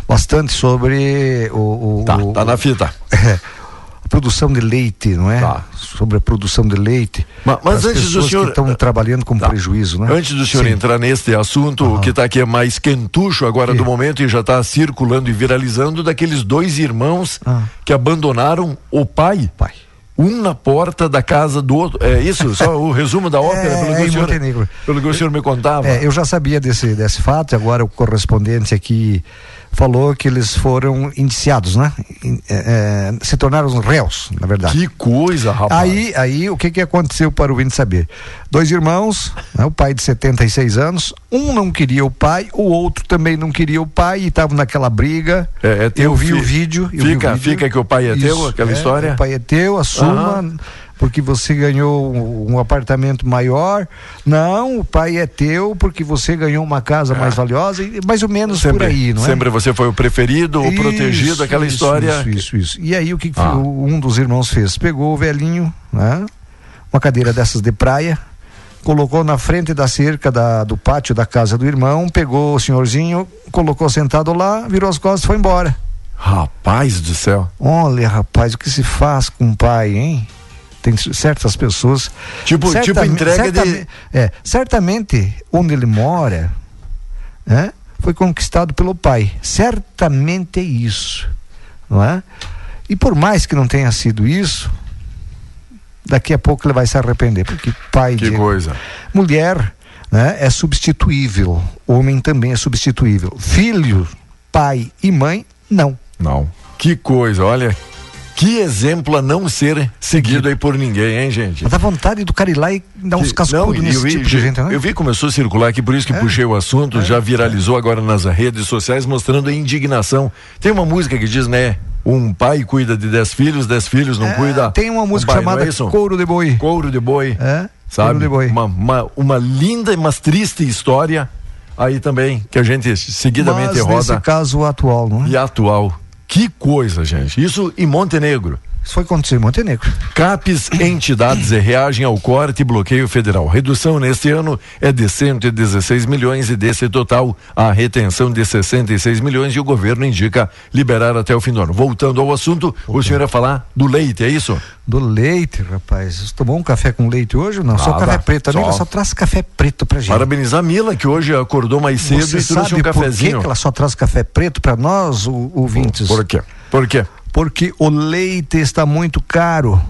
bastante sobre o... o tá, o, tá na fita. É, produção de leite, não é? Tá. Sobre a produção de leite. Mas, mas antes do senhor estão trabalhando com tá. prejuízo, né? Antes do senhor Sim. entrar neste assunto, uhum. o que está aqui é mais quentucho agora do momento e já está circulando e viralizando daqueles dois irmãos ah. que abandonaram o pai. Pai um na porta da casa do outro. É isso? Só o resumo da ópera, é, pelo, que o senhor, pelo que o senhor me contava. É, eu já sabia desse, desse fato, agora o correspondente aqui falou que eles foram indiciados, né? É, é, se tornaram réus, na verdade. Que coisa, rapaz. Aí, aí o que, que aconteceu para o Vini saber? Dois irmãos, né, o pai de 76 anos, um não queria o pai, o outro também não queria o pai e estavam naquela briga. É, é teu, eu vi o vídeo. Fica, o vídeo. fica que o pai é Isso, teu, aquela é, história? O pai é teu, assuma. Uhum porque você ganhou um, um, apartamento maior. Não, o pai é teu porque você ganhou uma casa é. mais valiosa, e mais ou menos sempre, por aí, não é? Sempre você foi o preferido, o protegido, aquela isso, história. Isso, isso, isso. E aí o que, ah. um dos irmãos fez? Pegou o velhinho, né? Uma cadeira dessas de praia, colocou na frente da cerca da, do pátio da casa do irmão, pegou o senhorzinho, colocou sentado lá, virou as costas e foi embora. Rapaz do céu. Olha, rapaz, o que se faz com o pai, hein? Tem certas pessoas. Tipo, tipo entrega de. É, certamente onde ele mora, né, foi conquistado pelo pai. Certamente é isso, não é? E por mais que não tenha sido isso, daqui a pouco ele vai se arrepender, porque pai que de coisa. mulher, né, é substituível, homem também é substituível, filho, pai e mãe não. Não. Que coisa, olha, que exemplo a não ser seguido aí por ninguém, hein, gente? Dá vontade do cara ir lá e dar uns cascudos nesse vi, tipo de gente, né? Eu vi começou a circular aqui, por isso que é? puxei o assunto, é? já viralizou agora nas redes sociais, mostrando a indignação. Tem uma música que diz, né? Um pai cuida de dez filhos, dez filhos não é, cuida. Tem uma música pai, chamada é Couro de Boi. Couro de Boi. É? Sabe? Couro de Boi. Uma, uma, uma linda, mas triste história aí também, que a gente seguidamente mas, roda. Nesse caso atual, não é? E atual. Que coisa, gente. Isso em Montenegro. Isso foi acontecer em Montenegro. CAPES, entidades reagem ao corte e bloqueio federal. Redução neste ano é de 116 milhões e desse total a retenção de 66 milhões e o governo indica liberar até o fim do ano. Voltando ao assunto, o senhor ia falar do leite, é isso? Do leite, rapaz. Você tomou um café com leite hoje ou não? Ah, só café preto. A Mila só traz café preto pra gente. Parabenizar a Mila, que hoje acordou mais cedo Você e trouxe um cafezinho. Por que ela só traz café preto para nós, ouvintes? Por quê? Por quê? Porque o leite está muito caro.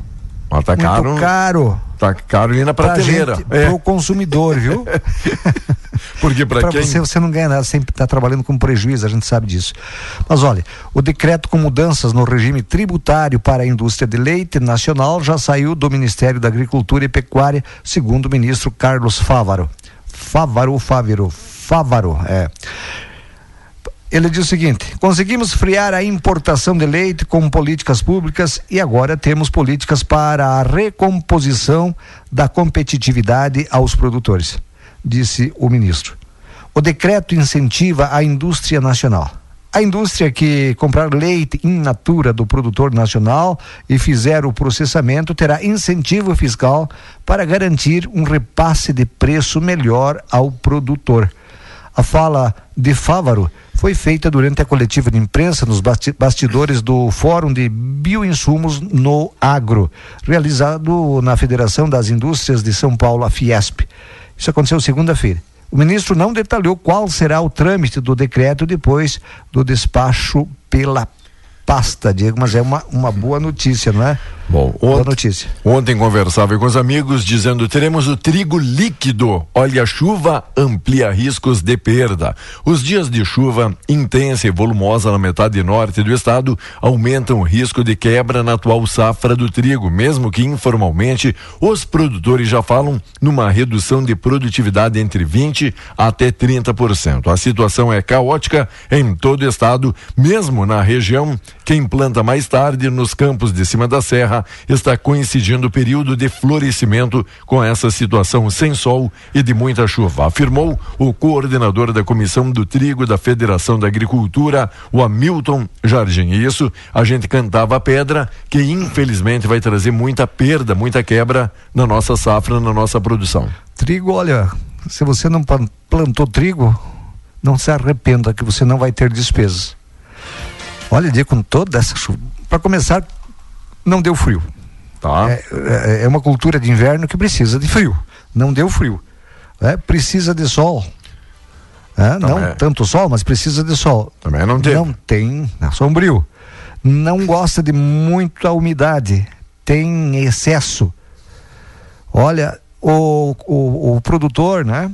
Mas tá muito caro. caro. Tá caro ali na prateleira. Para é. o consumidor, viu? porque para quem... você você não ganha nada, sempre está trabalhando com prejuízo, a gente sabe disso. Mas olha, o decreto com mudanças no regime tributário para a indústria de leite nacional já saiu do Ministério da Agricultura e Pecuária, segundo o ministro Carlos Fávaro. Fávaro, Fávaro, Fávaro, é. Ele diz o seguinte: conseguimos frear a importação de leite com políticas públicas e agora temos políticas para a recomposição da competitividade aos produtores, disse o ministro. O decreto incentiva a indústria nacional. A indústria que comprar leite in natura do produtor nacional e fizer o processamento terá incentivo fiscal para garantir um repasse de preço melhor ao produtor. A fala de Fávaro foi feita durante a coletiva de imprensa nos bastidores do Fórum de Bioinsumos no Agro, realizado na Federação das Indústrias de São Paulo, a Fiesp. Isso aconteceu segunda-feira. O ministro não detalhou qual será o trâmite do decreto depois do despacho pela pasta, Diego, mas é uma, uma boa notícia, não é? Bom, ontem, notícia. ontem conversava com os amigos dizendo teremos o trigo líquido. Olha, a chuva amplia riscos de perda. Os dias de chuva intensa e volumosa na metade norte do estado aumentam o risco de quebra na atual safra do trigo, mesmo que informalmente os produtores já falam numa redução de produtividade entre 20 até 30%. A situação é caótica em todo o estado, mesmo na região. Quem planta mais tarde nos campos de cima da serra está coincidindo o período de florescimento com essa situação sem sol e de muita chuva, afirmou o coordenador da Comissão do Trigo da Federação da Agricultura, o Hamilton Jardim. E isso a gente cantava a pedra, que infelizmente vai trazer muita perda, muita quebra na nossa safra, na nossa produção. Trigo, olha, se você não plantou trigo, não se arrependa que você não vai ter despesas. Olha, dia com toda essa chuva. Para começar, não deu frio. Tá. É, é, é, uma cultura de inverno que precisa de frio. Não deu frio. É, precisa de sol. É, não é. tanto sol, mas precisa de sol. Também não tem. Não tem, é sombrio. Não gosta de muita umidade. Tem excesso. Olha, o, o, o produtor, né?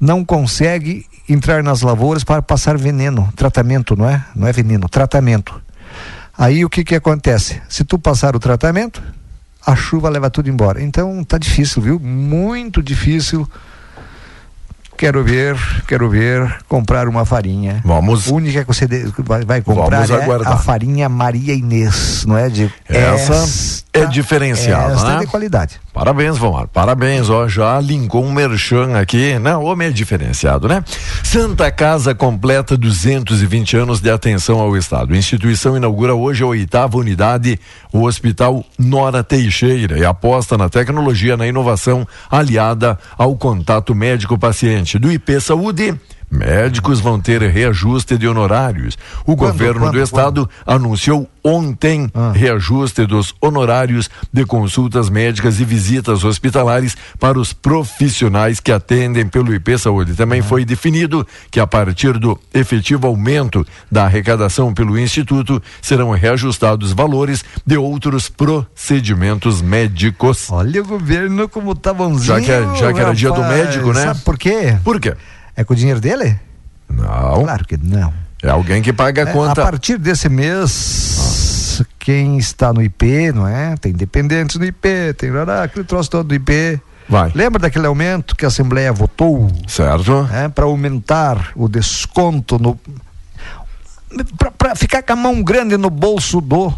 Não consegue entrar nas lavouras para passar veneno, tratamento, não é? Não é veneno, tratamento. Aí o que que acontece? Se tu passar o tratamento, a chuva leva tudo embora. Então tá difícil, viu? Muito difícil. Quero ver, quero ver comprar uma farinha. Vamos. A única que você vai, comprar é a farinha Maria Inês, não é de essa, é diferenciada, essa né? é de qualidade. Parabéns, Vomar. Parabéns, ó. Já linkou um merchan aqui. Não, homem é diferenciado, né? Santa Casa completa 220 anos de atenção ao Estado. A instituição inaugura hoje a oitava unidade, o Hospital Nora Teixeira, e aposta na tecnologia, na inovação aliada ao contato médico-paciente. Do IP Saúde Médicos vão ter reajuste de honorários. O quando, governo quando, do estado quando? anunciou ontem ah. reajuste dos honorários de consultas médicas e visitas hospitalares para os profissionais que atendem pelo IP Saúde. Também ah. foi definido que a partir do efetivo aumento da arrecadação pelo instituto serão reajustados valores de outros procedimentos médicos. Olha o governo como tá bonzinho. Já que, é, já que era dia do médico, né? Sabe por quê? Por quê? É com o dinheiro dele? Não. Claro que não. É alguém que paga a é, conta. A partir desse mês, ah. quem está no IP, não é? Tem dependentes no IP, tem aquele troço todo do IP. Vai. Lembra daquele aumento que a Assembleia votou? Certo. É, para aumentar o desconto no. para ficar com a mão grande no bolso do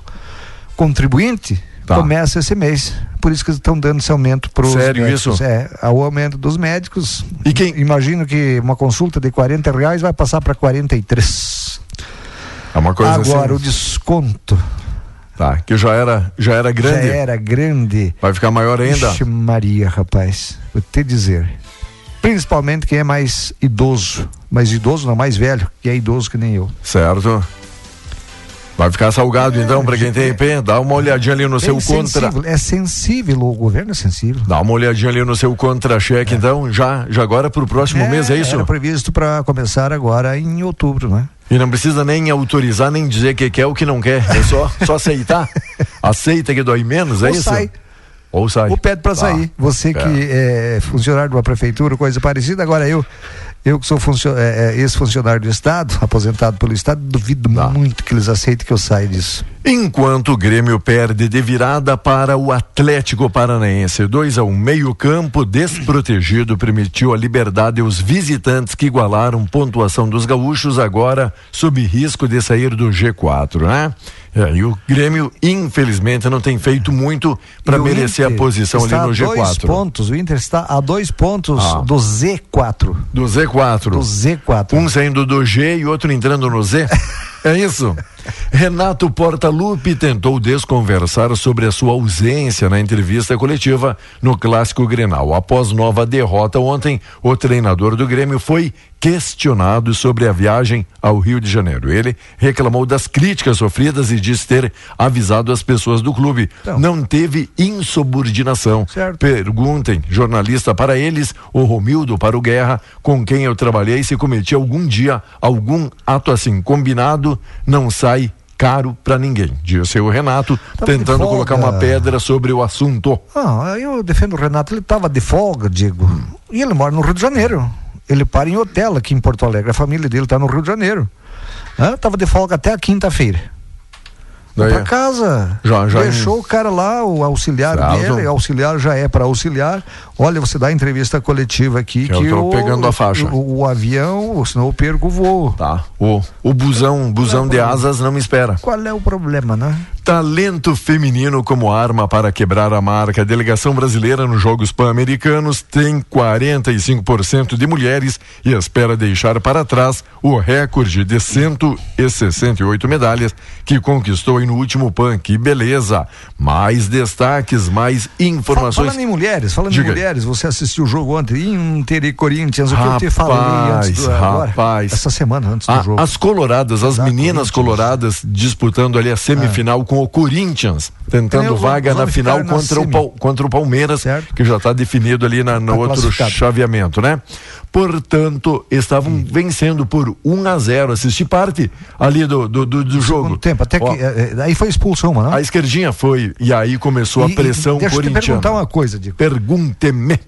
contribuinte? Tá. Começa esse mês. Por isso que estão dando esse aumento para os Sério médicos. isso? É, o aumento dos médicos. E quem? Imagino que uma consulta de 40 reais vai passar para 43. É uma coisa Agora, assim. o desconto. Tá, que já era, já era grande. Já era grande. Vai ficar maior ainda. Ixi, Maria, rapaz. Vou te dizer. Principalmente quem é mais idoso. Mais idoso, não, mais velho, que é idoso que nem eu. Certo. Vai ficar salgado então para quem tem IP? Dá uma olhadinha ali no é seu sensível, contra. É sensível, o governo é sensível. Dá uma olhadinha ali no seu contra-cheque, é. então, já, já agora para o próximo é, mês, é isso? Era previsto para começar agora em outubro, né? E não precisa nem autorizar, nem dizer que quer ou que não quer. É só, só aceitar. Aceita que dói menos, é Ou isso? Sai. Ou sai. Ou pede para sair. Você que é. é funcionário de uma prefeitura, coisa parecida, agora eu eu que sou é, é, ex-funcionário do Estado, aposentado pelo Estado, duvido tá. muito que eles aceitem que eu saia disso. Enquanto o Grêmio perde de virada para o Atlético Paranaense, 2 a 1 um, meio campo desprotegido permitiu a liberdade aos visitantes que igualaram pontuação dos gaúchos agora sob risco de sair do G4, né? É, e o Grêmio, infelizmente, não tem feito muito para merecer Inter a posição ali no G4. Dois pontos, o Inter está a dois pontos ah. do Z4. Do Z4. Do Z4. Um saindo do G e outro entrando no Z. é isso? Renato Portaluppi tentou desconversar sobre a sua ausência na entrevista coletiva no Clássico Grenal. Após nova derrota ontem, o treinador do Grêmio foi questionado sobre a viagem ao Rio de Janeiro. Ele reclamou das críticas sofridas e disse ter avisado as pessoas do clube. Então. Não teve insubordinação. Certo. Perguntem, jornalista para eles, o Romildo para o Guerra, com quem eu trabalhei, se cometi algum dia algum ato assim combinado, não sai caro para ninguém, disse o Renato, Tava tentando colocar uma pedra sobre o assunto. Ah, eu defendo o Renato, ele estava de folga, Diego. E ele mora no Rio de Janeiro. Ele para em hotel aqui em Porto Alegre. A família dele está no Rio de Janeiro. Ah, tava de folga até a quinta-feira. Daí- pra casa. Já- já deixou em- o cara lá, o auxiliar Certo. dele, auxiliar já é para auxiliar. Olha, você dá entrevista coletiva aqui Que eu que, tô o, pegando a faixa. O, o avião, senão eu perco o voo. Tá. O, o busão, busão de asas não me espera. Qual é o problema, né? Talento feminino como arma para quebrar a marca. A delegação brasileira nos Jogos Pan-Americanos tem 45% de mulheres e espera deixar para trás o recorde de 168 medalhas que conquistou aí no último Pan. Que beleza! Mais destaques, mais informações. Falando em mulheres, falando Diga em aí. Mulheres, você assistiu o jogo ontem, Inter e Corinthians, o que eu te falei antes do, agora, rapaz. essa semana antes do Ah, jogo. As coloradas, as Exato, meninas coloradas disputando ali a semifinal com o Corinthians, tentando os vaga na final na contra o, contra o Palmeiras, que já está definido ali na, no Tá outro chaveamento, né? Portanto, estavam vencendo por 1 a 0 Assisti parte ali do, do, do, do jogo. tempo, até Ó, que eh, eh, aí foi expulsão, mano. a esquerdinha foi, e aí começou E- a pressão e deixa eu te corintiana. perguntar uma coisa, Diego. Pergunte-me.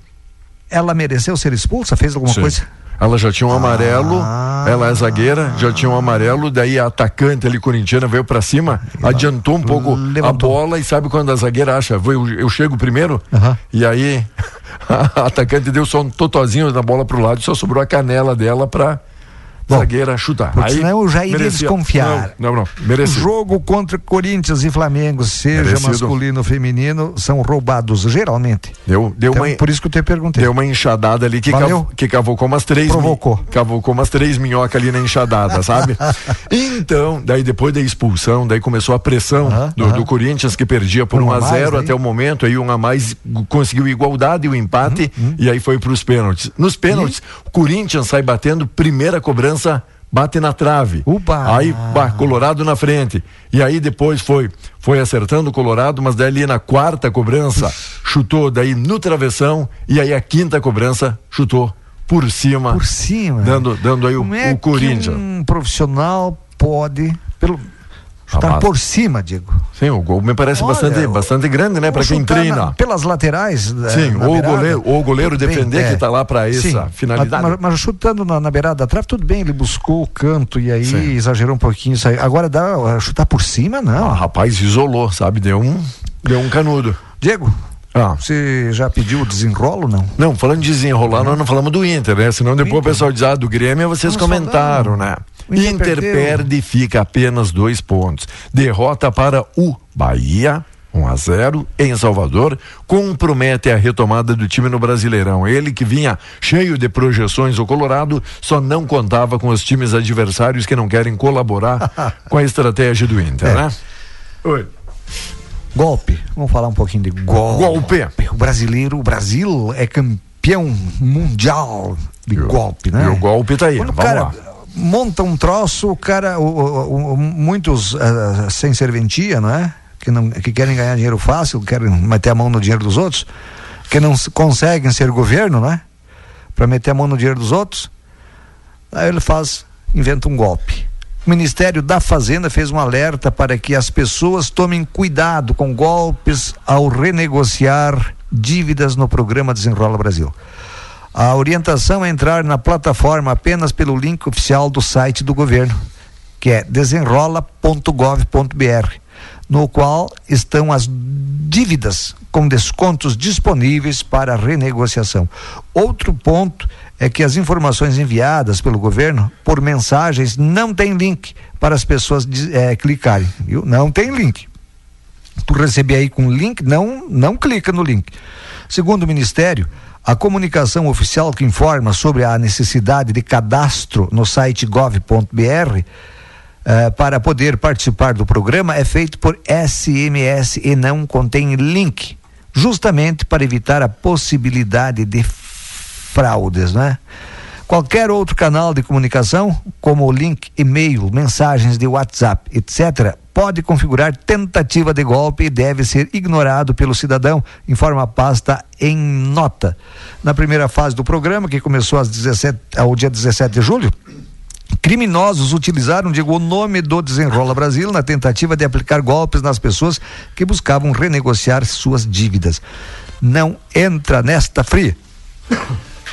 Ela mereceu ser expulsa? Fez alguma Sim. coisa? Ela já tinha um amarelo, Ah. ela é zagueira, já tinha um amarelo, daí a atacante ali corintiana veio pra cima, adiantou um pouco a bola e sabe quando a zagueira acha, "Vou- eu, eu chego primeiro, e aí a atacante deu só um totozinho da bola pro lado e só sobrou a canela dela zagueira chutar. Porque aí, senão eu já iria merecia. desconfiar. Não, não, não. Jogo contra Corinthians e Flamengo, seja Merecido. masculino ou feminino, são roubados, geralmente. Deu, deu Então, uma, por isso que eu te perguntei. Deu uma enxadada ali que, cav, que cavocou umas três. Provocou. mi- Cavocou umas três minhocas ali na enxadada, sabe? então, daí depois da expulsão, daí começou a pressão do, aham. do Corinthians que perdia por Por 1 um a a mais, 0 aí? até o momento, aí um a mais conseguiu igualdade e o empate, Uhum, e aí foi para os pênaltis. Nos pênaltis, o Corinthians sai batendo, primeira cobrança. Bate na trave. Aí, bah, Colorado na frente. E aí depois foi foi acertando o Colorado, mas daí ali na quarta cobrança chutou daí no travessão e aí a quinta cobrança chutou por cima. Por cima. Dando, dando aí o, Como é o Corinthians. que um profissional pode pelo chutar por cima, Diego? Sim, o gol me parece Olha, bastante, o- bastante grande, né? Para quem treina. na- pelas laterais. eh, Sim, na ou o goleiro, ou o goleiro bem, defender que é. tá lá para essa Sim, finalidade. Mas, mas chutando na, na beirada da trave, tudo bem, ele buscou o canto e aí Sim. exagerou um pouquinho. Isso aí. Agora dá eh, chutar por cima, não. Ah, rapaz, isolou, sabe? Deu um, deu um canudo. Diego, Ah. você já pediu o desenrolo, não? Não, falando de desenrolar, nós não falamos do Inter, né? Senão depois o pessoal diz, ah, do Grêmio vocês comentaram, né? Inter Inter perde e fica apenas dois pontos. Derrota para o Bahia. 1 a 0 em Salvador, compromete a retomada do time no Brasileirão. Ele que vinha cheio de projeções, o Colorado só não contava com os times adversários que não querem colaborar com a estratégia do Inter, É. né? Oi. Golpe. Vamos falar um pouquinho de golpe. Golpe. O brasileiro, o Brasil é campeão mundial de golpe, né? E o golpe tá aí, Quando vamos cara lá. Monta um troço, o cara, o- o- o- muitos ah, sem serventia, não é? Que, não, que querem ganhar dinheiro fácil, querem meter a mão no dinheiro dos outros, que não conseguem ser governo, né? Para meter a mão no dinheiro dos outros. Aí ele faz, inventa um golpe. O Ministério da Fazenda fez um alerta para que as pessoas tomem cuidado com golpes ao renegociar dívidas no programa Desenrola Brasil. A orientação é entrar na plataforma apenas pelo link oficial do site do governo, que é desenrola.gov.br, no qual estão as dívidas com descontos disponíveis para renegociação. Outro ponto é que as informações enviadas pelo governo por mensagens não tem link para as pessoas eh, clicarem, viu? Não tem link. Tu receber aí com link, não, não clica no link. Segundo o Ministério, a comunicação oficial que informa sobre a necessidade de cadastro no site gov.br eh, para poder participar do programa é feito por SMS e não contém link, justamente para evitar a possibilidade de fraudes, né? Qualquer outro canal de comunicação, como o link e-mail, mensagens de WhatsApp, etc., pode configurar tentativa de golpe e deve ser ignorado pelo cidadão, informa a pasta em nota. Na primeira fase do programa, que começou às 17, ao dia 17 de julho, Criminosos utilizaram, digo, o nome do Desenrola Brasil na tentativa de aplicar golpes nas pessoas que buscavam renegociar suas dívidas. Não entra nesta fria.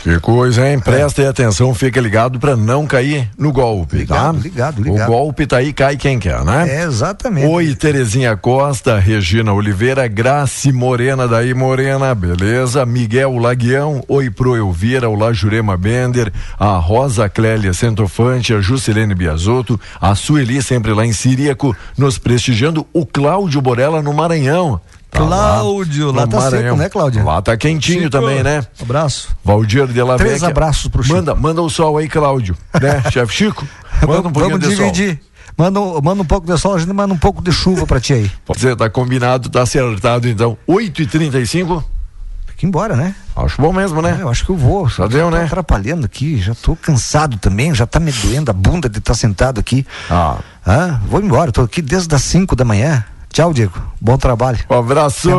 Que coisa, hein? Presta atenção, fica ligado para não cair no golpe, ligado, tá? Ligado, ligado. O golpe tá aí, cai quem quer, né? É, exatamente. Oi, Terezinha Costa, Regina Oliveira, Grace Morena, daí Morena, beleza? Miguel Laguião, oi pro Elvira, olá Jurema Bender, a Rosa Clélia Centofante, a Juscelene Biasotto, a Sueli sempre lá em Siríaco, nos prestigiando, o Cláudio Borella no Maranhão. Tá Cláudio, lá, lá tá Maranhão. seco, né, Cláudio? Lá tá quentinho Chico, também, né? Abraço. Valdir de la Três Vecchia. abraços pro Chico. Manda, manda o sol aí, Cláudio, né, chefe Chico? Manda um pouquinho Vamos de sol. dividir. Manda, um- manda um pouco de sol, a gente manda um pouco de chuva pra ti aí. Pode ser, tá combinado, tá acertado então. 8 e 35 Tem que ir embora, né? Acho bom mesmo, né? É, eu acho que eu vou. Já deu, tô né? atrapalhando aqui, já tô cansado também, já tá me doendo a bunda de estar sentado aqui. Ah. Ah, vou embora, tô aqui desde as 5 da manhã. Tchau, Diego. Bom trabalho. Um abraço.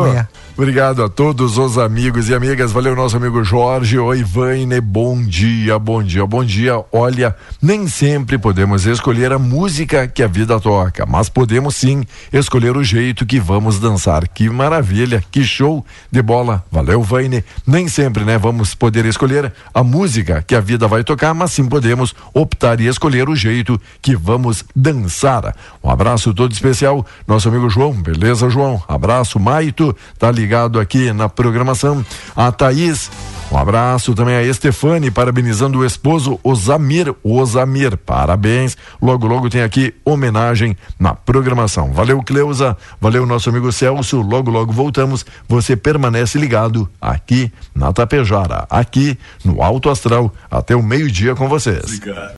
Obrigado a todos os amigos e amigas. Valeu, nosso amigo Jorge. Oi, Vaine. Bom dia, bom dia, bom dia. Olha, nem sempre podemos escolher a música que a vida toca, mas podemos sim escolher o jeito que vamos dançar. Que maravilha, que show de bola. Valeu, Vaine. Nem sempre, né, vamos poder escolher a música que a vida vai tocar, mas sim podemos optar e escolher o jeito que vamos dançar. Um abraço todo especial, nosso amigo João. Beleza, João? Abraço, Maito. Tá ligado aqui na programação. A Thaís. Um abraço também a Estefane, parabenizando o esposo Osamir. Osamir, parabéns. Logo, logo tem aqui homenagem na programação. Valeu, Cleusa. Valeu, nosso amigo Celso. Logo, logo voltamos. Você permanece ligado aqui na Tapejara, aqui no Alto Astral, até o meio-dia com vocês.